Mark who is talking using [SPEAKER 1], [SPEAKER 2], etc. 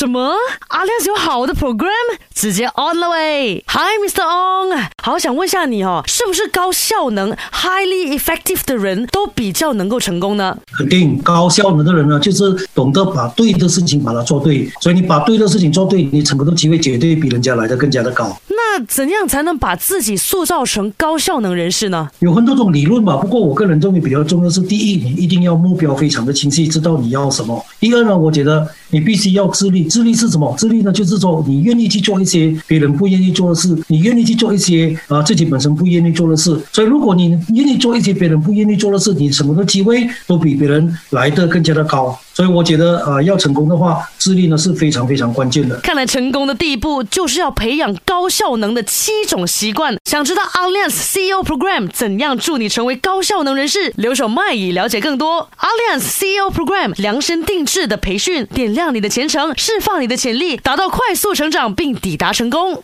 [SPEAKER 1] 什么？阿亮有好的 program，直接 on 了喂！Hi Mr. Ong，好想问下你哦，是不是高效能 highly effective 的人都比较能够成功呢？
[SPEAKER 2] 肯定高效能的人呢，就是懂得把对的事情把它做对，所以你把对的事情做对，你成功的机会绝对比人家来的更加的高。
[SPEAKER 1] 那怎样才能把自己塑造成高效能人士呢？
[SPEAKER 2] 有很多种理论吧，不过我个人认为比较重要是：第一，你一定要目标非常的清晰，知道你要什么；第二呢，我觉得你必须要自律。自律是什么？自律呢，就是说你愿意去做一些别人不愿意做的事，你愿意去做一些啊自己本身不愿意做的事。所以，如果你愿意做一些别人不愿意做的事，你什么的机会都比别人来的更加的高。所以我觉得，呃，要成功的话，智力呢是非常非常关键的。
[SPEAKER 1] 看来成功的第一步就是要培养高效能的七种习惯。想知道 Alliance CEO Program 怎样助你成为高效能人士？留守麦以了解更多。Alliance CEO Program 量身定制的培训，点亮你的前程，释放你的潜力，达到快速成长并抵达成功。